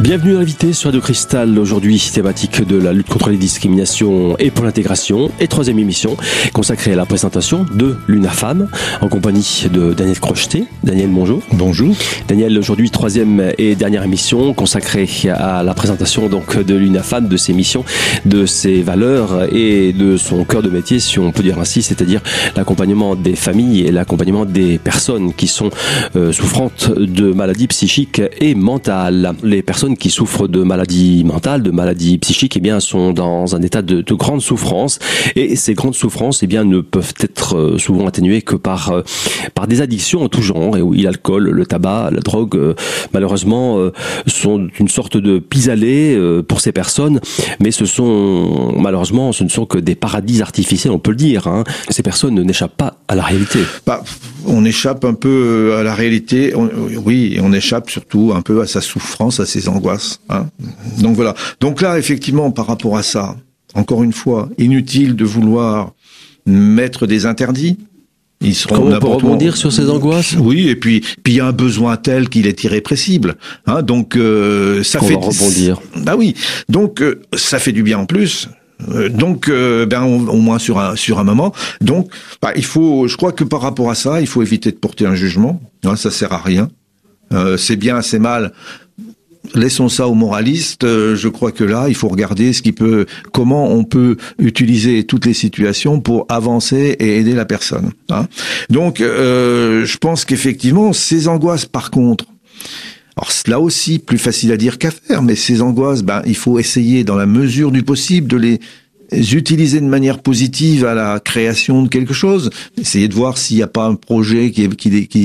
Bienvenue invité sur Radio Cristal. Aujourd'hui, thématique de la lutte contre les discriminations et pour l'intégration. Et troisième émission consacrée à la présentation de l'UNAFAM en compagnie de Daniel Crocheté. Daniel, bonjour. Bonjour. Daniel, aujourd'hui, troisième et dernière émission consacrée à la présentation donc de l'UNAFAM, de ses missions, de ses valeurs et de son cœur de métier, si on peut dire ainsi, c'est-à-dire l'accompagnement des familles et l'accompagnement des personnes qui sont euh, souffrantes de maladies psychiques et mentales. Les personnes qui souffrent de maladies mentales, de maladies psychiques, eh bien, sont dans un état de, de grande souffrance. Et ces grandes souffrances, eh bien, ne peuvent être euh, souvent atténuées que par euh, par des addictions en tout genre. Et oui, l'alcool, le tabac, la drogue, euh, malheureusement, sont une sorte de pis-aller pour ces personnes. Mais ce sont malheureusement, ce ne sont que des paradis artificiels, on peut le dire. Hein. Ces personnes n'échappent pas à la réalité. Bah, on échappe un peu à la réalité. oui, on échappe surtout un peu à sa souffrance, à ses angoisses. Hein. Donc voilà. Donc là, effectivement, par rapport à ça, encore une fois, inutile de vouloir mettre des interdits. Ils seront Comment pour rebondir sur ces angoisses? Oui, et puis puis il y a un besoin tel qu'il est irrépressible. Hein, donc euh, ça fait rebondir. Bah oui. Donc euh, ça fait du bien en plus. Euh, donc, ben au, moins sur un sur un moment. Donc, bah, il faut. Je crois que par rapport à ça, il faut éviter de porter un jugement. Hein, ça sert à rien. c'est bien, c'est mal laissons ça aux moralistes. Euh, je crois que là, il faut regarder ce qui peut, comment on peut utiliser toutes les situations pour avancer et aider la personne. Hein. Donc, euh, je pense qu'effectivement, ces angoisses, par contre, alors là aussi, plus facile à dire qu'à faire, mais ces angoisses, ben, il faut essayer, dans la mesure du possible, de les utiliser de manière positive à la création de quelque chose, essayer de voir s'il n'y a pas un projet qui,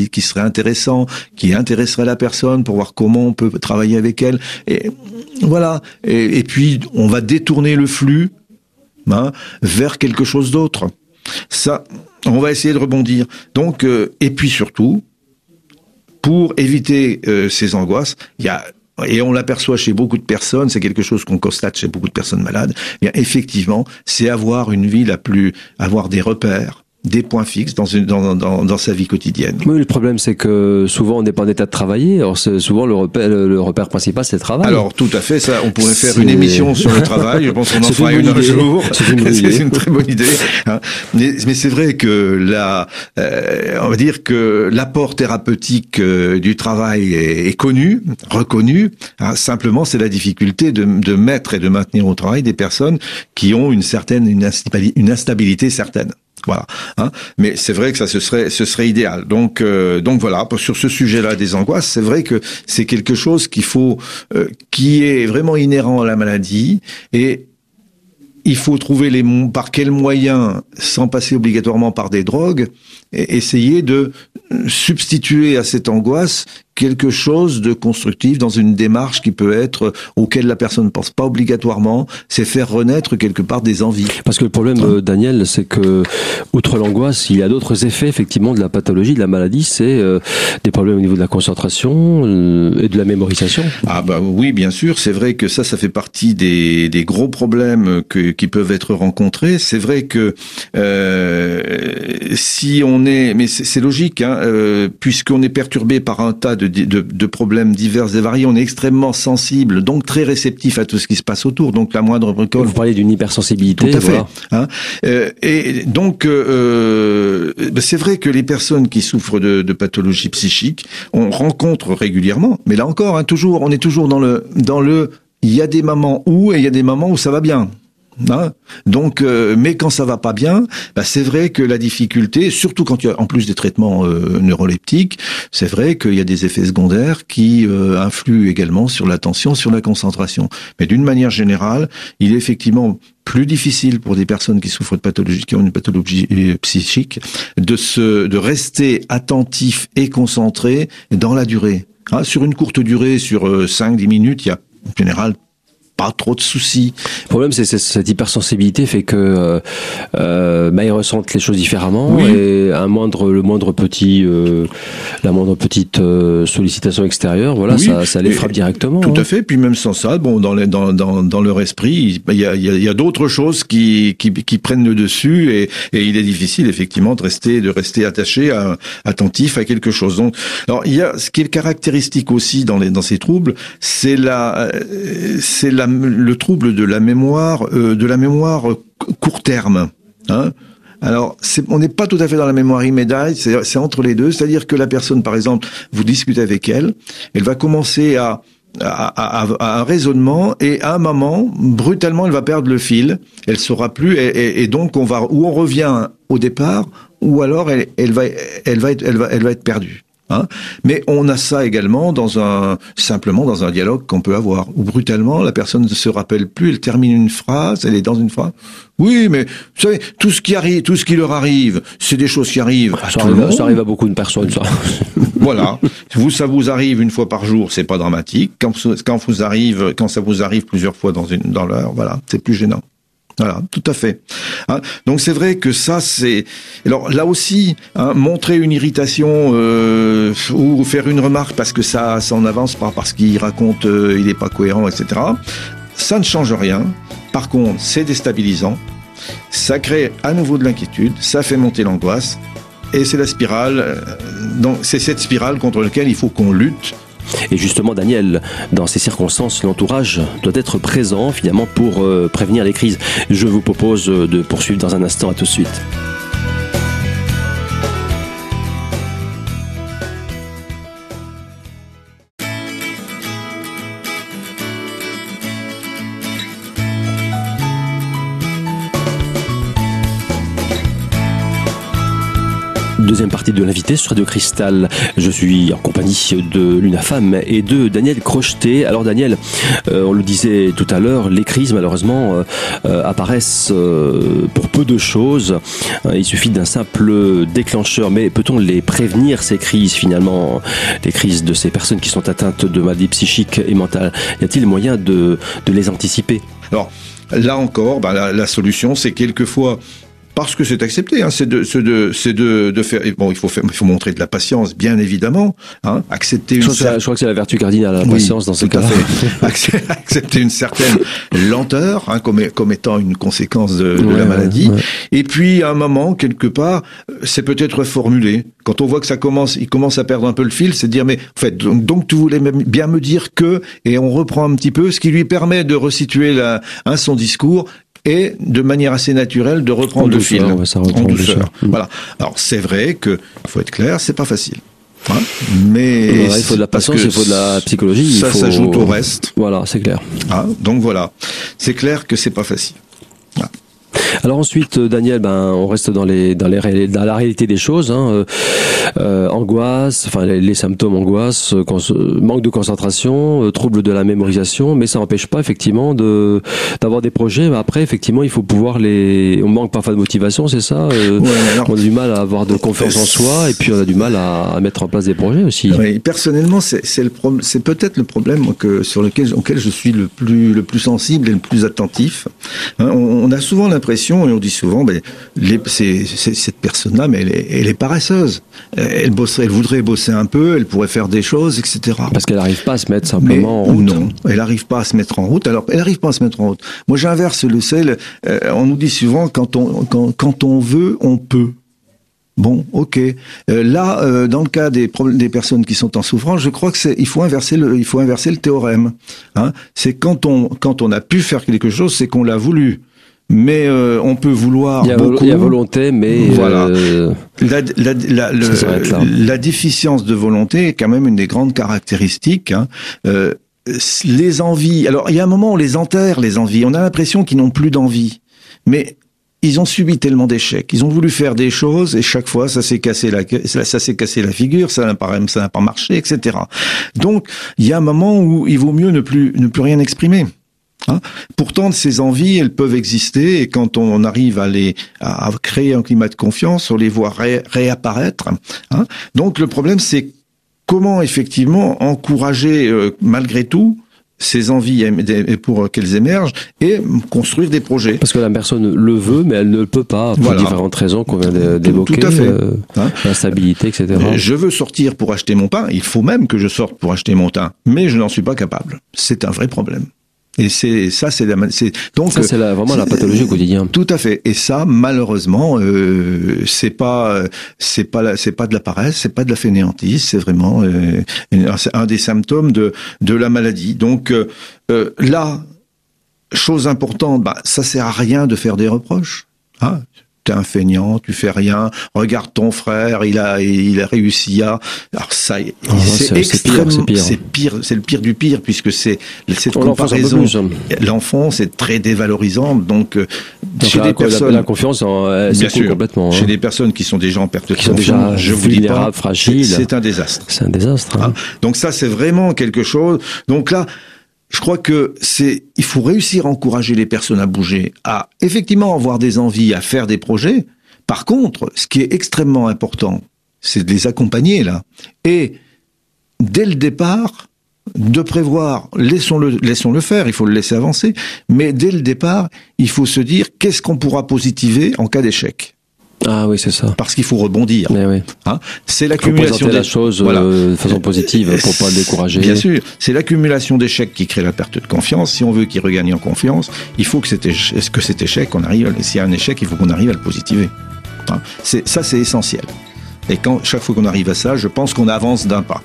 qui, serait intéressant, qui intéresserait la personne pour voir comment on peut travailler avec elle. Et voilà. Et, puis on va détourner le flux hein, vers quelque chose d'autre. Ça, on va essayer de rebondir. Donc, euh, et puis surtout, pour éviter euh, ces angoisses, il y a et on l'aperçoit chez beaucoup de personnes, c'est quelque chose qu'on constate chez beaucoup de personnes malades, eh bien effectivement, c'est avoir une vie la plus, avoir des repères, des points fixes dans, une, dans, dans, dans, sa vie quotidienne. Oui, le problème c'est que souvent on n'est pas en état de travailler. Alors souvent le repère, le repère principal c'est le travail. Alors tout à fait, ça, on pourrait faire une émission sur le travail. Je pense qu'on en fera une, un jour. C'est une, une, très bonne idée. Hein. Mais, mais c'est vrai que la, euh, on va dire que l'apport thérapeutique euh, du travail est, est, connu, reconnu. Hein. Simplement, c'est la difficulté de, de mettre et de maintenir au travail des personnes qui ont une certaine une instabilité, une instabilité certaine. Voilà. Hein. Mais c'est vrai que ça ce serait ce serait idéal. Donc euh, donc voilà sur ce sujet-là des angoisses, c'est vrai que c'est quelque chose qu'il faut euh, qui est vraiment inhérent à la maladie et il faut trouver les par quels moyens, sans passer obligatoirement par des drogues, essayer de substituer à cette angoisse quelque chose de constructif dans une démarche qui peut être auquel la personne ne pense pas obligatoirement, c'est faire renaître quelque part des envies. Parce que le problème, hein euh, Daniel, c'est que outre l'angoisse, il y a d'autres effets effectivement de la pathologie, de la maladie, c'est euh, des problèmes au niveau de la concentration euh, et de la mémorisation. Ah bah oui, bien sûr, c'est vrai que ça, ça fait partie des, des gros problèmes que, qui peuvent être rencontrés. C'est vrai que si on est, mais c'est logique, hein, puisqu'on est perturbé par un tas de de, problèmes divers et variés. On est extrêmement sensible, donc très réceptif à tout ce qui se passe autour. Donc la moindre bricole. Vous parlez d'une hypersensibilité. Tout à fait. Hein. Euh, et donc euh, euh, c'est vrai que les personnes qui souffrent de, de pathologies psychiques, on rencontre régulièrement, mais là encore, hein, toujours, on est toujours dans le dans le. Il y a des moments où et il y a des moments où ça va bien. Hein Donc, euh, mais quand ça va pas bien, bah c'est vrai que la difficulté, surtout quand il y a en plus des traitements euh, neuroleptiques, c'est vrai qu'il y a des effets secondaires qui euh, influent également sur l'attention, sur la concentration. Mais d'une manière générale, il est effectivement plus difficile pour des personnes qui souffrent de pathologie, qui ont une pathologie psychique, de se, de rester attentif et concentré dans la durée. Hein, sur une courte durée, sur 5-10 minutes, il y a en général pas trop de soucis. Le problème, c'est cette hypersensibilité fait que euh, euh, bah, ils ressentent les choses différemment et un moindre, le moindre petit, euh, la moindre petite euh, sollicitation extérieure, voilà, ça, ça les frappe directement. Tout hein. à fait. Puis même sans ça, bon, dans, les, dans, dans, dans leur esprit, il y a, y a, y a d'autres choses qui, qui, qui, prennent le dessus et, et il est difficile effectivement de rester, de rester attaché, à, attentif à quelque chose. Donc, alors il y a ce qui est caractéristique aussi dans les dans ces troubles, c'est la, c'est la le trouble de la mémoire, euh, de la mémoire court terme. Hein alors, on n'est pas tout à fait dans la mémoire immédiate, c'est entre les deux. C'est-à-dire que la personne, par exemple, vous discutez avec elle, elle va commencer à, un raisonnement et à un moment, brutalement, elle va perdre le fil. Elle saura plus et, donc on va ou on revient au départ ou alors elle, va, elle va elle va, elle va être perdue. Hein. Mais on a ça également dans un simplement dans un dialogue qu'on peut avoir où brutalement la personne ne se rappelle plus, elle termine une phrase, elle est dans une phrase. Oui, mais vous savez, tout ce qui arrive, tout ce qui leur arrive, c'est des choses qui arrivent. À ça, arrive, ça arrive à beaucoup de personnes, ça. voilà. Vous, ça vous arrive une fois par jour, c'est pas dramatique. Quand, quand vous arrive, quand ça vous arrive plusieurs fois dans une dans l'heure, voilà, c'est plus gênant. Voilà, tout à fait. Hein, donc c'est vrai que ça, c'est alors là aussi hein, montrer une irritation euh, ou faire une remarque parce que ça, ça en avance pas parce qu'il raconte, euh, il est pas cohérent, etc. Ça ne change rien. Par contre, c'est déstabilisant. Ça crée à nouveau de l'inquiétude. Ça fait monter l'angoisse. Et c'est la spirale. Euh, donc c'est cette spirale contre laquelle il faut qu'on lutte et justement, Daniel, dans ces circonstances, l'entourage doit être présent finalement pour euh, prévenir les crises. Je vous propose de poursuivre dans un instant. À tout de suite. Deuxième partie de l'invité sur Radio Cristal. Je suis en compagnie de Luna Femme et de Daniel Crocheté. Alors Daniel, euh, on le disait tout à l'heure, les crises malheureusement euh, euh, apparaissent pour peu de choses. il suffit d'un simple déclencheur, mais peut-on les prévenir ces crises finalement, les crises de ces personnes qui sont atteintes de maladies psychiques et mentales? Y a-t-il moyen de, les anticiper? Alors là encore, la, la solution c'est quelquefois parce que c'est accepté, hein, c'est de, c'est de, c'est de, de faire. Bon, il faut faire, il faut montrer de la patience, bien évidemment. Hein, accepter une. Je, crois que c'est la vertu cardinale, la patience dans ce cas-là. accepter une certaine lenteur, hein, comme, comme étant une conséquence de, de la maladie. Et puis, à un moment, quelque part, c'est peut-être formulé. Quand on voit que ça commence, il commence à perdre un peu le fil, c'est de dire mais en fait, donc, donc tu voulais bien me dire que, et on reprend un petit peu, ce qui lui permet de resituer la, hein, son discours et de manière assez naturelle de reprendre le fil en douceur. Voilà. Alors c'est vrai que faut être clair, c'est pas facile. Hein mais il faut de la patience, il faut de la psychologie. Ça s'ajoute au reste. Voilà, c'est clair. Ah, donc voilà, c'est clair que c'est pas facile. Alors ensuite, euh, Daniel, ben on reste dans les dans les dans la réalité des choses. Hein, euh, euh angoisse, enfin les, symptômes angoisse, euh, manque de concentration, trouble de la mémorisation, mais ça n'empêche pas effectivement de d'avoir des projets. Mais après, effectivement, il faut pouvoir les. On manque parfois de motivation, c'est ça. on a du mal à avoir de confiance en soi, et puis on a du mal à, mettre en place des projets aussi. Oui, personnellement, c'est le c'est peut-être le problème que sur lequel auquel je suis le plus le plus sensible et le plus attentif. Hein, on a souvent l'impression et on dit souvent, ben, les, cette personne-là, mais elle est, elle est, paresseuse. Elle bosserait, elle voudrait bosser un peu, elle pourrait faire des choses, etc. Parce qu'elle n'arrive pas à se mettre simplement en route. Non, elle n'arrive pas à se mettre en route. Alors, elle n'arrive pas à se mettre en route. Moi, j'inverse le sel. Euh, on nous dit souvent, quand on, quand, quand on veut, on peut. Bon, ok. Euh, là, euh, dans le cas des, des personnes qui sont en souffrance, je crois que c'est il faut inverser le il faut inverser le théorème. Hein c'est quand on quand on a pu faire quelque chose, c'est qu'on l'a voulu mais euh, on peut vouloir il y a, beaucoup. Il y a volonté, mais voilà. Euh, la, la, la, la, déficience de volonté est quand même une des grandes caractéristiques. Hein. Euh, les envies. Alors, il y a un moment où on les enterre, les envies. On a l'impression qu'ils n'ont plus d'envie, mais ils ont subi tellement d'échecs. Ils ont voulu faire des choses et chaque fois, ça s'est cassé la, ça s'est cassé la figure, ça n'a pas, ça n'a pas marché, etc. Donc, il y a un moment où il vaut mieux ne plus, ne plus rien exprimer. Hein Pourtant, ces envies, elles peuvent exister et quand on arrive à les à créer un climat de confiance, on les voit réapparaître. Hein Donc le problème, c'est comment effectivement encourager euh, malgré tout ces envies pour qu'elles émergent et construire des projets. Parce que la personne le veut, mais elle ne peut pas pour différentes raisons qu'on vient d'évoquer. Tout à fait. Euh, hein L'instabilité, etc. Je veux sortir pour acheter mon pain. Il faut même que je sorte pour acheter mon pain, mais je n'en suis pas capable. C'est un vrai problème. Et c'est ça, c'est donc ça c'est vraiment la pathologie quotidienne. Tout à fait. Et ça, malheureusement, euh, c'est pas c'est pas c'est pas de la paresse, c'est pas de la fainéantise, c'est vraiment euh, un des symptômes de de la maladie. Donc euh, euh, là, chose importante, bah ça sert à rien de faire des reproches. Hein t'es un feignant, tu fais rien. Regarde ton frère, il a, il a réussi à. Alors ça, ah, c'est extrêmement, c'est pire, c'est le pire du pire puisque c'est cette comparaison. Hein. L'enfance est très dévalorisante, donc, euh, donc chez des personnes, la, confiance, en, bien sûr, complètement. Chez hein. des personnes qui sont déjà en perte de confiance, déjà je vous dis pas, c'est un désastre. C'est un désastre. Hein. Donc ça, c'est vraiment quelque chose. Donc là, je crois que c'est, il faut réussir à encourager les personnes à bouger, à effectivement avoir des envies, à faire des projets. Par contre, ce qui est extrêmement important, c'est de les accompagner là. Et dès le départ, de prévoir, laissons-le, laissons-le faire, il faut le laisser avancer, mais dès le départ, il faut se dire qu'est-ce qu'on pourra positiver en cas d'échec. Ah oui, c'est ça. Parce qu'il faut rebondir. Mais oui. Hein c'est l'accumulation des la chose voilà. Euh, de façon positive pour pas le décourager. Bien sûr, c'est l'accumulation d'échecs qui crée la perte de confiance. Si on veut qu'il regagne en confiance, il faut que cet échec, que cet échec, on arrive. S'il y a un échec, il faut qu'on arrive à le positiver. Hein ça, c'est essentiel. Et quand chaque fois qu'on arrive à ça, je pense qu'on avance d'un pas.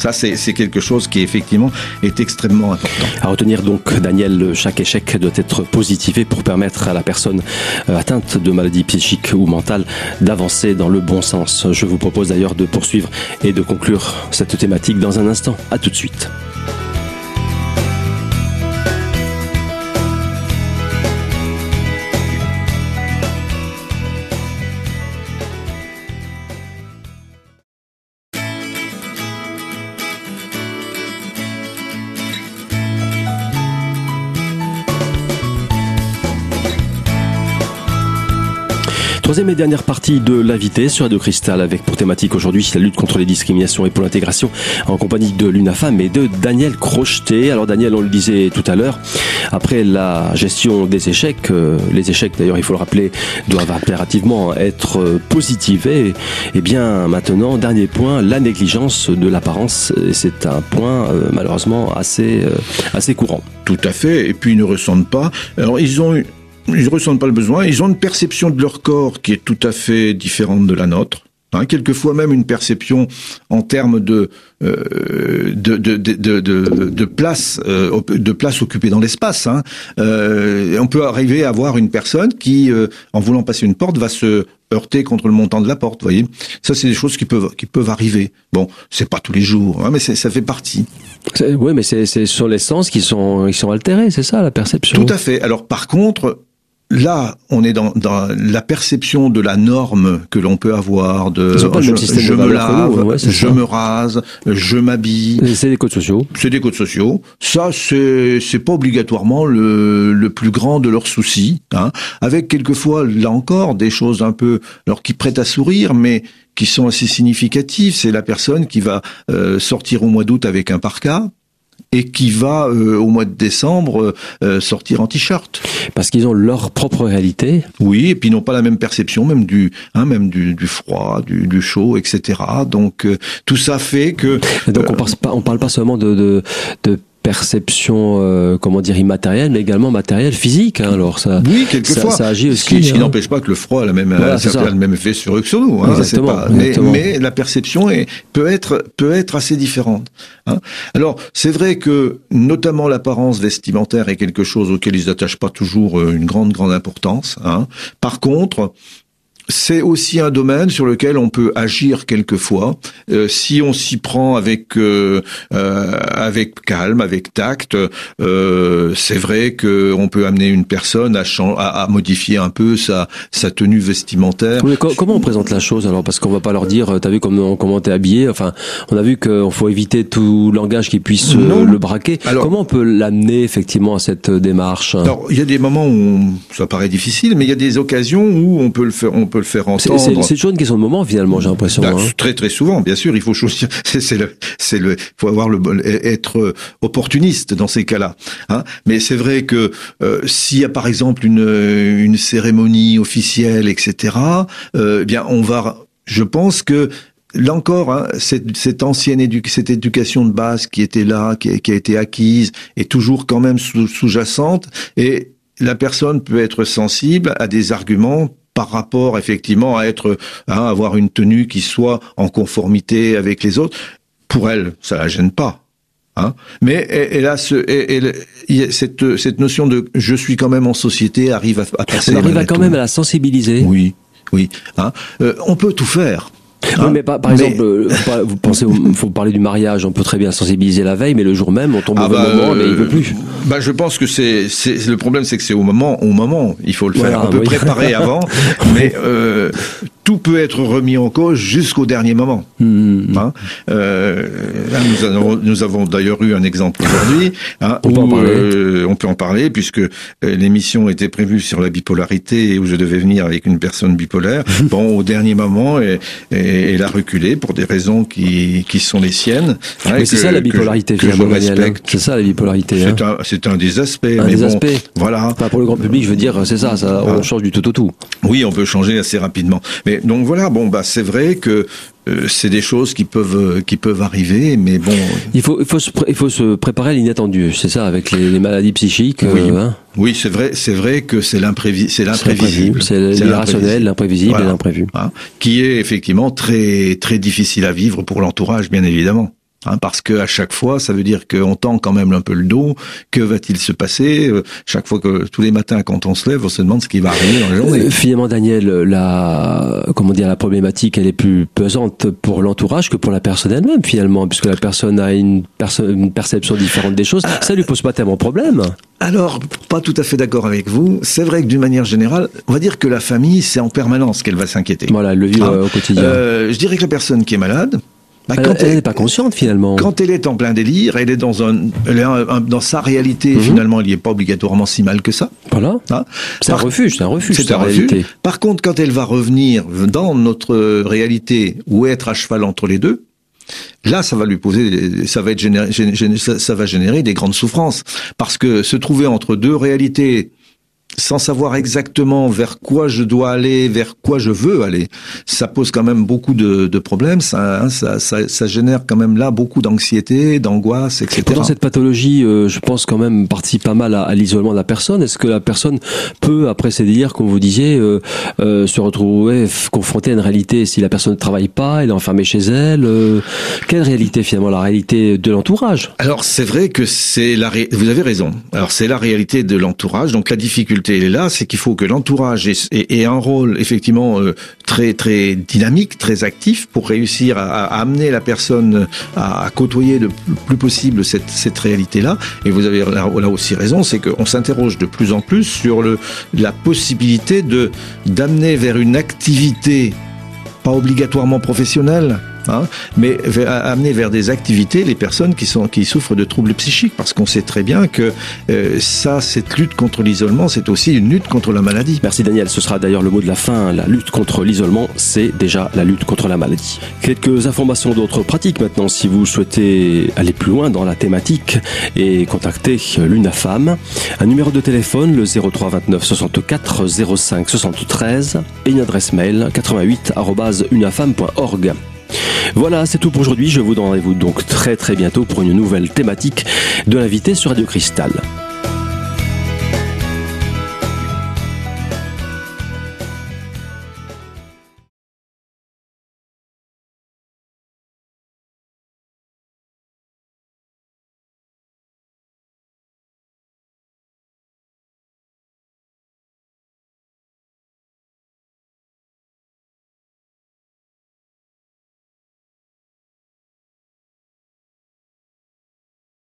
Ça, c'est quelque chose qui effectivement est extrêmement important. À retenir donc, Daniel, chaque échec doit être positivé pour permettre à la personne euh, atteinte de maladie psychique ou mentale d'avancer dans le bon sens. Je vous propose d'ailleurs de poursuivre et de conclure cette thématique dans un instant. À tout de suite. Troisième et dernière partie de l'invité sur Radio Cristal avec pour thématique aujourd'hui la lutte contre les discriminations et pour l'intégration en compagnie de l'UNAFAM et de Daniel Crocheté. Alors Daniel, on le disait tout à l'heure, après la gestion des échecs, euh, les échecs d'ailleurs il faut le rappeler doivent impérativement être positivés. Et, eh bien maintenant, dernier point, la négligence de l'apparence, c'est un point euh, malheureusement assez, euh, assez courant. Tout à fait, et puis ils ne ressentent pas. Alors ils ont eu ils ressentent pas le besoin. Ils ont une perception de leur corps qui est tout à fait différente de la nôtre. Hein, quelquefois même une perception en termes de euh, de, de, de, de, place euh, de place occupée dans l'espace. Hein. Euh, on peut arriver à voir une personne qui, en voulant passer une porte, va se heurter contre le montant de la porte. Voyez, ça c'est des choses qui peuvent qui peuvent arriver. Bon, c'est pas tous les jours, hein, mais ça fait partie. Oui, mais c'est sur les sens qui sont qui sont altérés, c'est ça la perception. Tout à fait. Alors par contre, Là, on est dans, dans, la perception de la norme que l'on peut avoir de je, je me lave, je me rase, je m'habille. C'est des codes sociaux. C'est des codes sociaux. Ça, c'est c'est pas obligatoirement le, le plus grand de leurs soucis. Hein. Avec quelquefois, là encore, des choses un peu, alors qui prêtent à sourire, mais qui sont assez significatives. C'est la personne qui va euh, sortir au mois d'août avec un parka, et qui va euh, au mois de décembre euh, euh, sortir en t-shirt. Parce qu'ils ont leur propre réalité. Oui, et puis ils n'ont pas la même perception, même du, hein, même du, du froid, du, du, chaud, etc. Donc tout ça fait que. donc on parle pas, on parle pas seulement de, de, de perception, euh, comment dire, immatérielle, mais également matérielle, physique. Hein, alors ça, oui, quelquefois. Ça, agit aussi. Ce qui, hein. n'empêche pas que le froid a, la même, le même effet sur eux que sur nous. Hein, pas, mais, mais, la perception est, peut être peut être assez différente. Hein. Alors c'est vrai que notamment l'apparence vestimentaire est quelque chose auquel ils n'attachent pas toujours euh, une grande grande importance. Hein. Par contre, c'est aussi un domaine sur lequel on peut agir quelquefois euh, si on s'y prend avec euh, euh, avec calme, avec tact. c'est vrai que on peut amener une personne à, à, à, modifier un peu sa sa tenue vestimentaire. comment on présente la chose alors? Parce qu'on va pas leur dire, t'as vu comment comment t'es habillé? Enfin, on a vu qu'il faut éviter tout langage qui puisse le braquer. Alors, comment on peut l'amener effectivement à cette démarche? Alors, il y a des moments où ça paraît difficile, mais il y a des occasions où on peut le faire. On peut le faire entendre. C'est toujours une question de moment finalement, j'ai l'impression. Bah, hein. Très très souvent, bien sûr, il faut choisir. C'est le, c'est le, faut avoir le, être euh, opportuniste dans ces cas-là. Hein. Mais c'est vrai que euh, s'il y a par exemple une une cérémonie officielle, etc. Euh, eh bien, on va. Je pense que Là encore, hein, cette, cette ancienne édu- cette éducation de base qui était là, qui a, qui a été acquise, est toujours quand même sous- sous-jacente, et la personne peut être sensible à des arguments par rapport effectivement à être, à avoir une tenue qui soit en conformité avec les autres. Pour elle, ça la gêne pas. Hein Mais elle, a ce, elle- elle- cette, cette notion de je suis quand même en société arrive à, à passer. On arrive à quand tout. même à la sensibiliser. Oui, oui. Hein Euh, on peut tout faire. Oui, hein. mais par, par exemple, euh, vous pensez, il faut parler du mariage, on peut très bien sensibiliser la veille, mais le jour même, on tombe au mauvais moment, mais il veut plus. Ah Bah, je pense que c'est, c'est le problème, c'est que c'est au moment, au moment, il faut le faire. On peut oui. préparer avant, mais euh, tout peut être remis en cause jusqu'au dernier moment. Hmm. Hein euh, là, nous, avons, nous avons d'ailleurs eu un exemple aujourd'hui. Hein, On peut en euh, on peut en parler puisque euh, l'émission était prévue sur la bipolarité et où je devais venir avec une personne bipolaire. bon, au dernier moment, elle, elle a reculé pour des raisons qui, qui sont les siennes. hein, et c'est ça la bipolarité, hein. C'est ça la bipolarité. hein. C'est un, c'est un des aspects. Un mais des bon, aspects. Voilà. Enfin, pour le grand public, je veux dire, c'est ça, ça on Ah. change du tout au tout. Oui, on peut changer assez rapidement. Mais donc voilà, bon bah c'est vrai que euh, c'est des choses qui peuvent euh, qui peuvent arriver, mais bon. Il faut, il faut, se, il faut se préparer à l'inattendu, c'est ça, avec les, les maladies psychiques. Oui. euh, hein. Oui, c'est vrai, c'est vrai que c'est l'imprévi, c'est l'imprévisible, C'est C'est l'irrationnel, l'imprévisible Voilà. et l'imprévu. hein, qui est effectivement très très difficile à vivre pour l'entourage, bien évidemment. Hein, parce que à chaque fois, ça veut dire qu'on tend quand même un peu le dos. Que va-t-il se passer? Euh, Chaque fois que tous les matins, quand on se lève, on se demande ce qui va arriver dans la journée. Euh, Finalement, Daniel, la, comment dire, la problématique, elle est plus pesante pour l'entourage que pour la personne elle-même, finalement, puisque la personne a une, perso- une perception différente des choses. Ça lui pose pas tellement de problème. Alors, pas tout à fait d'accord avec vous. C'est vrai que d'une manière générale, on va dire que la famille, c'est en permanence qu'elle va s'inquiéter. Voilà, elle le vit Ah. euh, au quotidien. Euh, je dirais que la personne qui est malade, bah, quand elle n'est pas consciente, finalement. Quand elle est en plein délire, elle est dans un, elle est un- un- dans sa réalité. Mhm. Finalement, elle n'y est pas obligatoirement si mal que ça. Voilà. hein. C'est un refuge, c'est un refuge, C'est un en refuge. réalité. Par contre, quand elle va revenir dans notre réalité ou être à cheval entre les deux, là, ça va lui poser, ça va être généré, gén- gén- ça, ça va générer des grandes souffrances parce que se trouver entre deux réalités sans savoir exactement vers quoi je dois aller, vers quoi je veux aller, ça pose quand même beaucoup de, de problèmes. Ça, hein, ça, ça, ça génère quand même là beaucoup d'anxiété, d'angoisse, etc. Pourtant, cette pathologie, euh, je pense quand même participe pas mal à, à l'isolement de la personne. Est-ce que la personne peut, après ces délires, comme vous disiez, euh, euh, se retrouver confrontée à une réalité si la personne ne travaille pas, elle est enfermée chez elle euh, Quelle réalité finalement La réalité de l'entourage? Alors c'est vrai que c'est la ré- vous avez raison. Alors c'est la réalité de l'entourage. Donc la difficulté est là, c'est qu'il faut que l'entourage ait, un rôle effectivement euh, très très dynamique, très actif pour réussir à, amener la personne à, côtoyer le plus possible cette, cette réalité là. Et vous avez là, aussi raison, c'est qu'on s'interroge de plus en plus sur la possibilité de d'amener vers une activité pas obligatoirement professionnelle, hein, mais amener vers des activités les personnes qui souffrent de troubles psychiques, parce qu'on sait très bien que euh, ça, cette lutte contre l'isolement, c'est aussi une lutte contre la maladie. Merci Daniel, ce sera d'ailleurs le mot de la fin. La lutte contre l'isolement, c'est déjà la lutte contre la maladie. Quelques informations d'autres pratiques maintenant si vous souhaitez aller plus loin dans la thématique et contacter l'UNAFAM. Un numéro de téléphone, le 03 29 64 05 73 et une adresse mail 88.unafam.org. Voilà, c'est tout pour aujourd'hui. Je vous donne rendez-vous donc très très bientôt pour une nouvelle thématique de l'invité sur Radio Cristal.